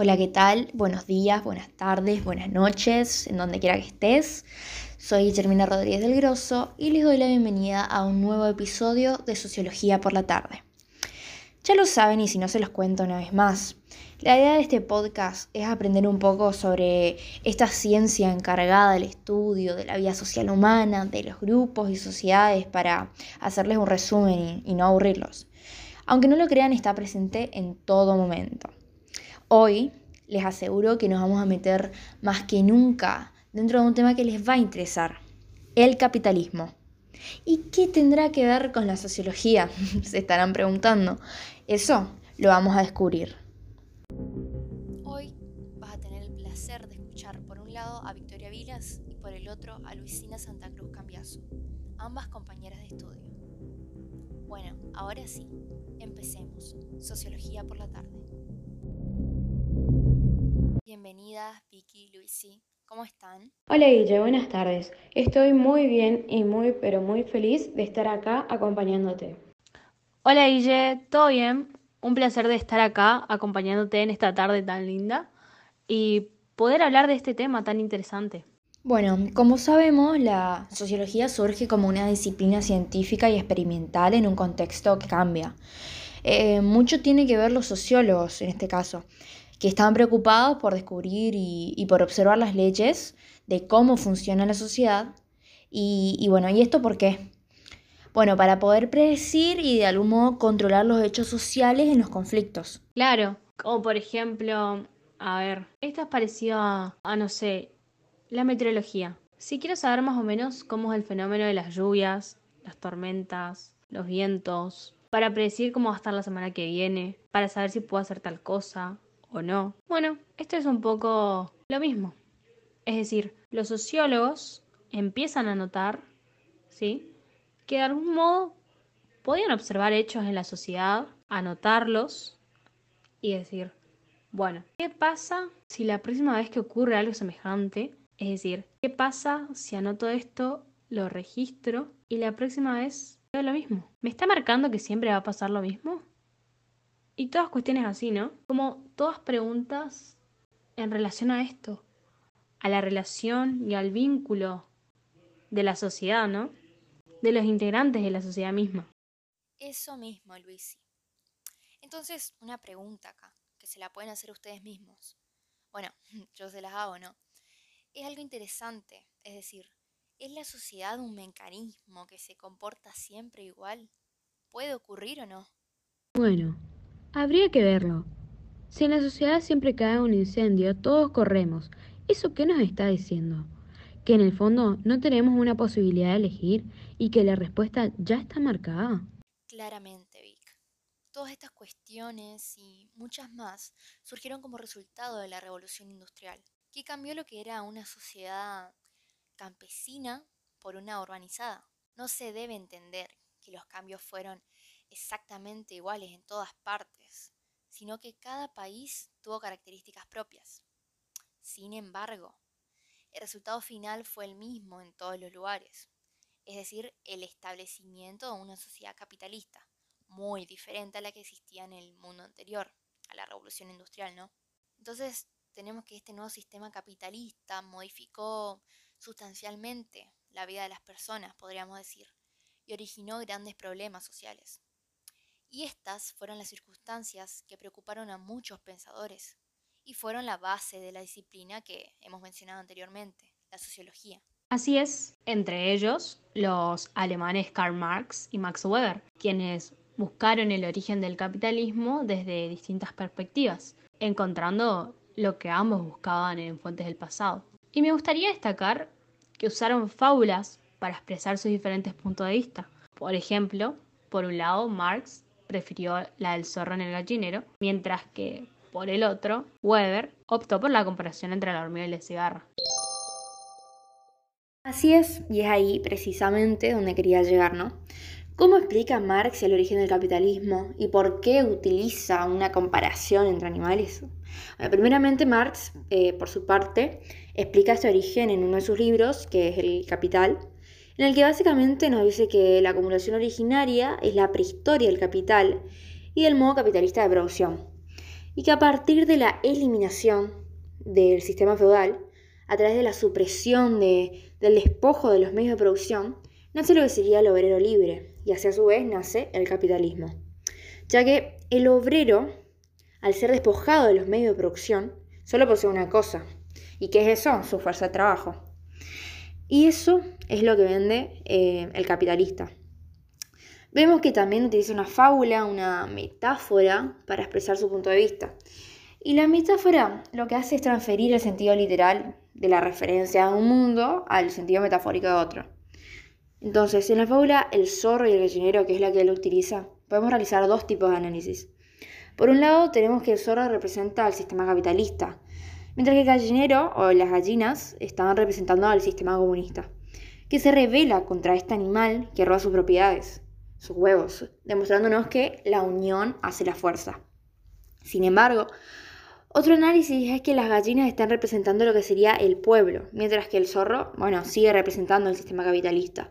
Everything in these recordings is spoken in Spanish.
Hola, ¿qué tal? Buenos días, buenas tardes, buenas noches, en donde quiera que estés. Soy Guillermina Rodríguez del Grosso y les doy la bienvenida a un nuevo episodio de Sociología por la tarde. Ya lo saben y si no se los cuento una vez más, la idea de este podcast es aprender un poco sobre esta ciencia encargada del estudio de la vida social humana, de los grupos y sociedades para hacerles un resumen y no aburrirlos. Aunque no lo crean, está presente en todo momento. Hoy les aseguro que nos vamos a meter más que nunca dentro de un tema que les va a interesar, el capitalismo. ¿Y qué tendrá que ver con la sociología? Se estarán preguntando. Eso lo vamos a descubrir. Hoy vas a tener el placer de escuchar por un lado a Victoria Vilas y por el otro a Luisina Santa Cruz Cambiaso, ambas compañeras de estudio. Bueno, ahora sí, empecemos. Sociología por la tarde. Bienvenidas, Vicky, Luisi. ¿Cómo están? Hola Guille, buenas tardes. Estoy muy bien y muy, pero muy feliz de estar acá acompañándote. Hola Guille, ¿todo bien? Un placer de estar acá acompañándote en esta tarde tan linda y poder hablar de este tema tan interesante. Bueno, como sabemos, la sociología surge como una disciplina científica y experimental en un contexto que cambia. Eh, mucho tiene que ver los sociólogos en este caso que estaban preocupados por descubrir y, por observar las leyes de cómo funciona la sociedad. Y, bueno, ¿y esto por qué? Bueno, para poder predecir y de algún modo controlar los hechos sociales en los conflictos. Claro, como por ejemplo, a ver, esto es parecido a, a, no sé, la meteorología. Si quiero saber más o menos cómo es el fenómeno de las lluvias, las tormentas, los vientos, para predecir cómo va a estar la semana que viene, para saber si puedo hacer tal cosa, o no. Bueno, esto es un poco lo mismo. Es decir, los sociólogos empiezan a notar, ¿sí? Que de algún modo podían observar hechos en la sociedad, anotarlos y decir, bueno, ¿qué pasa si la próxima vez que ocurre algo semejante, es decir, ¿qué pasa si anoto esto, lo registro y la próxima vez veo lo mismo? ¿Me está marcando que siempre va a pasar lo mismo? Y todas cuestiones así, ¿no? Como todas preguntas en relación a esto, a la relación y al vínculo de la sociedad, ¿no? De los integrantes de la sociedad misma. Eso mismo, Luisi. Entonces, una pregunta acá, que se la pueden hacer ustedes mismos. Bueno, yo se las hago, ¿no? Es algo interesante, es decir, ¿es la sociedad un mecanismo que se comporta siempre igual? ¿Puede ocurrir o no? Bueno, Habría que verlo. Si en la sociedad siempre cae un incendio, todos corremos. ¿Eso qué nos está diciendo? Que en el fondo no tenemos una posibilidad de elegir y que la respuesta ya está marcada. Claramente, Vic. Todas estas cuestiones y muchas más surgieron como resultado de la revolución industrial, que cambió lo que era una sociedad campesina por una urbanizada. No se debe entender que los cambios fueron exactamente iguales en todas partes, sino que cada país tuvo características propias. Sin embargo, el resultado final fue el mismo en todos los lugares, es decir, el establecimiento de una sociedad capitalista, muy diferente a la que existía en el mundo anterior, a la revolución industrial, ¿no? Entonces, tenemos que este nuevo sistema capitalista modificó sustancialmente la vida de las personas, podríamos decir, y originó grandes problemas sociales. Y estas fueron las circunstancias que preocuparon a muchos pensadores y fueron la base de la disciplina que hemos mencionado anteriormente, la sociología. Así es, entre ellos los alemanes Karl Marx y Max Weber, quienes buscaron el origen del capitalismo desde distintas perspectivas, encontrando lo que ambos buscaban en fuentes del pasado. Y me gustaría destacar que usaron fábulas para expresar sus diferentes puntos de vista. Por ejemplo, por un lado, Marx prefirió la del zorro en el gallinero, mientras que, por el otro, Weber optó por la comparación entre la hormiga y la cigarra. Así es, y es ahí precisamente donde quería llegar, ¿no? ¿Cómo explica Marx el origen del capitalismo y por qué utiliza una comparación entre animales? Bueno, primeramente, Marx, eh, por su parte, explica este origen en uno de sus libros, que es El Capital, en el que básicamente nos dice que la acumulación originaria es la prehistoria del capital y del modo capitalista de producción. y que a partir de la eliminación del sistema feudal, a través de la supresión del despojo de los medios de producción, nace lo que sería el obrero libre, y así a su vez nace el capitalismo. Ya que el obrero, al ser despojado de los medios de producción, solo posee una cosa. ¿Y qué es eso? Su fuerza de trabajo. Y eso es lo que vende eh, el capitalista. Vemos que también utiliza una fábula, una metáfora para expresar su punto de vista. Y la metáfora lo que hace es transferir el sentido literal de la referencia de un mundo al sentido metafórico de otro. Entonces, en la fábula El zorro y el gallinero, que es la que él utiliza, podemos realizar dos tipos de análisis. Por un lado, tenemos que el zorro representa al sistema capitalista, mientras que el gallinero o las gallinas están representando al sistema comunista, que se revela contra este animal que roba sus propiedades, sus huevos, demostrándonos que la unión hace la fuerza. Sin embargo, otro análisis es que las gallinas están representando lo que sería el pueblo, mientras que el zorro, bueno, sigue representando el sistema capitalista.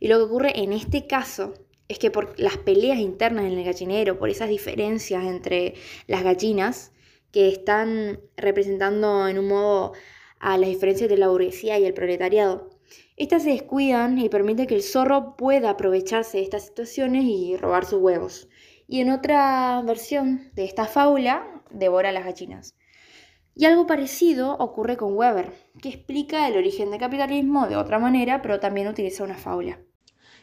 Y lo que ocurre en este caso es que por las peleas internas en el gallinero, por esas diferencias entre las gallinas, que están representando en un modo a las diferencias de la burguesía y el proletariado, estas se descuidan y permiten que el zorro pueda aprovecharse de estas situaciones y robar sus huevos. Y en otra versión de esta fábula, devora a las gallinas. Y algo parecido ocurre con Weber, que explica el origen del capitalismo de otra manera, pero también utiliza una fábula.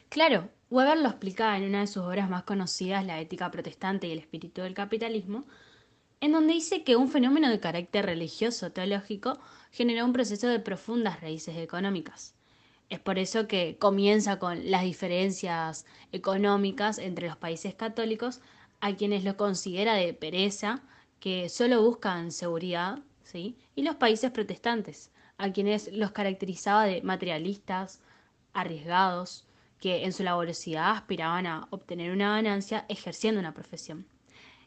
Claro, Weber lo explica en una de sus obras más conocidas, La ética protestante y el espíritu del capitalismo, en donde dice que un fenómeno de carácter religioso teológico generó un proceso de profundas raíces económicas. Es por eso que comienza con las diferencias económicas entre los países católicos, a quienes lo considera de pereza, que solo buscan seguridad, ¿sí? y los países protestantes, a quienes los caracterizaba de materialistas, arriesgados, que en su laboriosidad aspiraban a obtener una ganancia ejerciendo una profesión.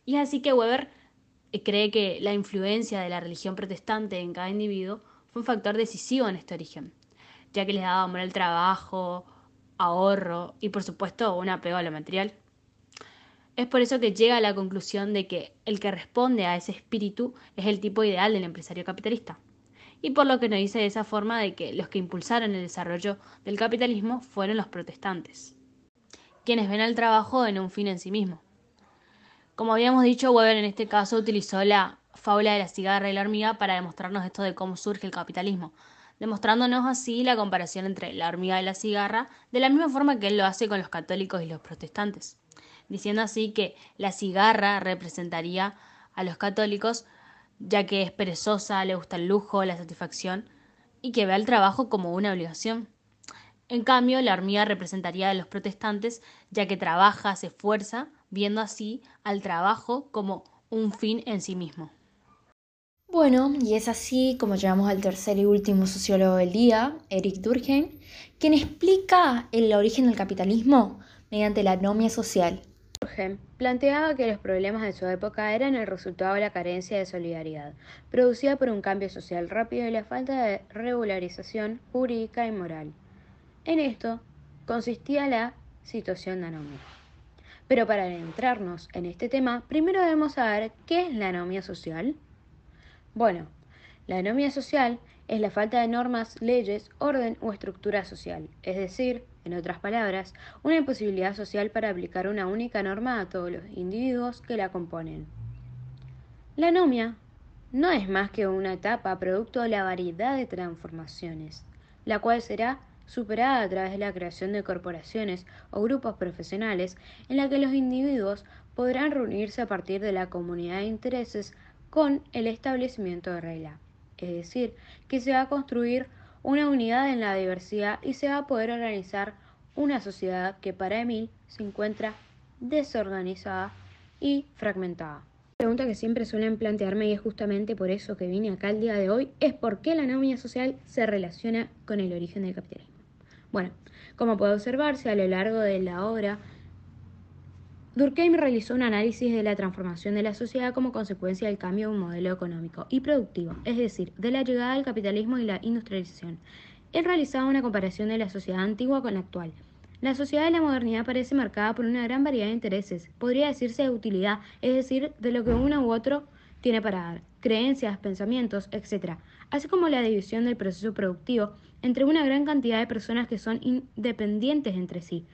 Y es así que Weber cree que la influencia de la religión protestante en cada individuo fue un factor decisivo en este origen, ya que les daba amor al trabajo, ahorro y por supuesto un apego a lo material. Es por eso que llega a la conclusión de que el que responde a ese espíritu es el tipo ideal del empresario capitalista. Y por lo que nos dice de esa forma de que los que impulsaron el desarrollo del capitalismo fueron los protestantes, quienes ven al trabajo en un fin en sí mismo. Como habíamos dicho, Weber en este caso utilizó la fábula de la cigarra y la hormiga para demostrarnos esto de cómo surge el capitalismo, demostrándonos así la comparación entre la hormiga y la cigarra, de la misma forma que él lo hace con los católicos y los protestantes, diciendo así que la cigarra representaría a los católicos, ya que es perezosa, le gusta el lujo, la satisfacción, y que ve al trabajo como una obligación. En cambio, la hormiga representaría a los protestantes, ya que trabaja, se esfuerza, viendo así al trabajo como un fin en sí mismo. Bueno, y es así como llegamos al tercer y último sociólogo del día, Eric Durkheim, quien explica el origen del capitalismo mediante la anomia social. Durkheim planteaba que los problemas de su época eran el resultado de la carencia de solidaridad, producida por un cambio social rápido y la falta de regularización jurídica y moral. En esto consistía la situación de anomia. Pero para adentrarnos en este tema, primero debemos saber qué es la anomia social. Bueno, la anomia social es la falta de normas, leyes, orden o estructura social, es decir, en otras palabras, una imposibilidad social para aplicar una única norma a todos los individuos que la componen. La anomia no es más que una etapa producto de la variedad de transformaciones, la cual será superada a través de la creación de corporaciones o grupos profesionales en la que los individuos podrán reunirse a partir de la comunidad de intereses con el establecimiento de regla. Es decir, que se va a construir una unidad en la diversidad y se va a poder organizar una sociedad que para Emil se encuentra desorganizada y fragmentada. La pregunta que siempre suelen plantearme y es justamente por eso que vine acá el día de hoy es por qué la anomia social se relaciona con el origen del capitalismo. Bueno, como puede observarse a lo largo de la obra, Durkheim realizó un análisis de la transformación de la sociedad como consecuencia del cambio de un modelo económico y productivo, es decir, de la llegada del capitalismo y la industrialización. Él realizaba una comparación de la sociedad antigua con la actual. La sociedad de la modernidad parece marcada por una gran variedad de intereses, podría decirse de utilidad, es decir, de lo que uno u otro tiene para dar, creencias, pensamientos, etc., así como la división del proceso productivo entre una gran cantidad de personas que son independientes entre sí.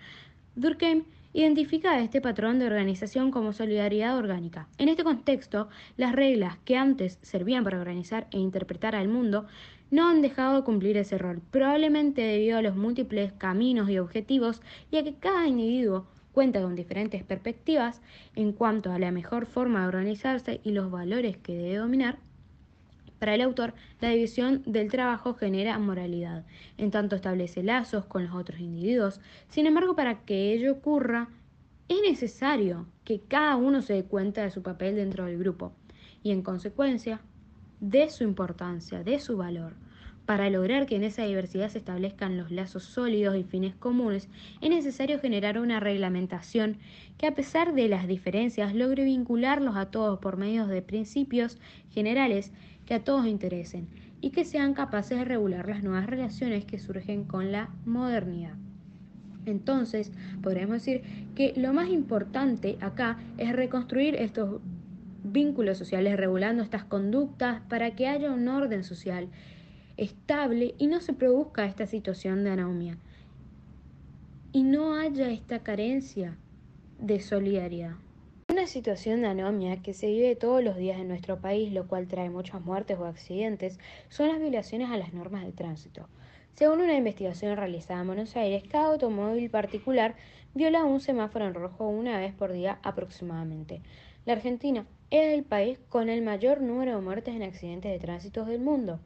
Durkheim identifica este patrón de organización como solidaridad orgánica. En este contexto, las reglas que antes servían para organizar e interpretar al mundo no han dejado de cumplir ese rol, probablemente debido a los múltiples caminos y objetivos y a que cada individuo cuenta con diferentes perspectivas en cuanto a la mejor forma de organizarse y los valores que debe dominar, para el autor, la división del trabajo genera moralidad, en tanto establece lazos con los otros individuos. Sin embargo, para que ello ocurra, es necesario que cada uno se dé cuenta de su papel dentro del grupo y, en consecuencia, de su importancia, de su valor. Para lograr que en esa diversidad se establezcan los lazos sólidos y fines comunes, es necesario generar una reglamentación que a pesar de las diferencias logre vincularlos a todos por medio de principios generales que a todos interesen y que sean capaces de regular las nuevas relaciones que surgen con la modernidad. Entonces, podríamos decir que lo más importante acá es reconstruir estos vínculos sociales regulando estas conductas para que haya un orden social estable y no se produzca esta situación de anomia y no haya esta carencia de solidaridad. Una situación de anomia que se vive todos los días en nuestro país, lo cual trae muchas muertes o accidentes, son las violaciones a las normas de tránsito. Según una investigación realizada en Buenos Aires, cada automóvil particular viola un semáforo en rojo una vez por día aproximadamente. La Argentina es el país con el mayor número de muertes en accidentes de tránsito del mundo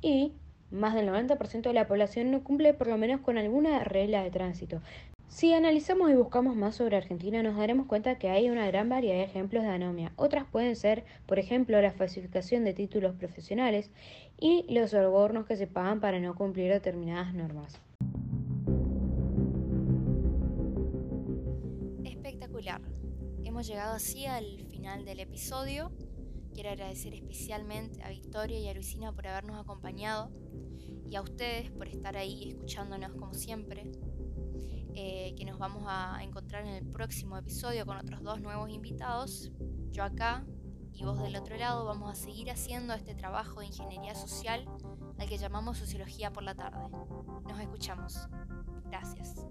y más del 90% de la población no cumple por lo menos con alguna regla de tránsito. Si analizamos y buscamos más sobre Argentina, nos daremos cuenta que hay una gran variedad de ejemplos de anomia. Otras pueden ser, por ejemplo, la falsificación de títulos profesionales y los sobornos que se pagan para no cumplir determinadas normas. Espectacular. Hemos llegado así al final del episodio. Quiero agradecer especialmente a Victoria y a Luisina por habernos acompañado y a ustedes por estar ahí escuchándonos como siempre. Eh, que nos vamos a encontrar en el próximo episodio con otros dos nuevos invitados. Yo acá y vos del otro lado vamos a seguir haciendo este trabajo de ingeniería social al que llamamos Sociología por la tarde. Nos escuchamos. Gracias.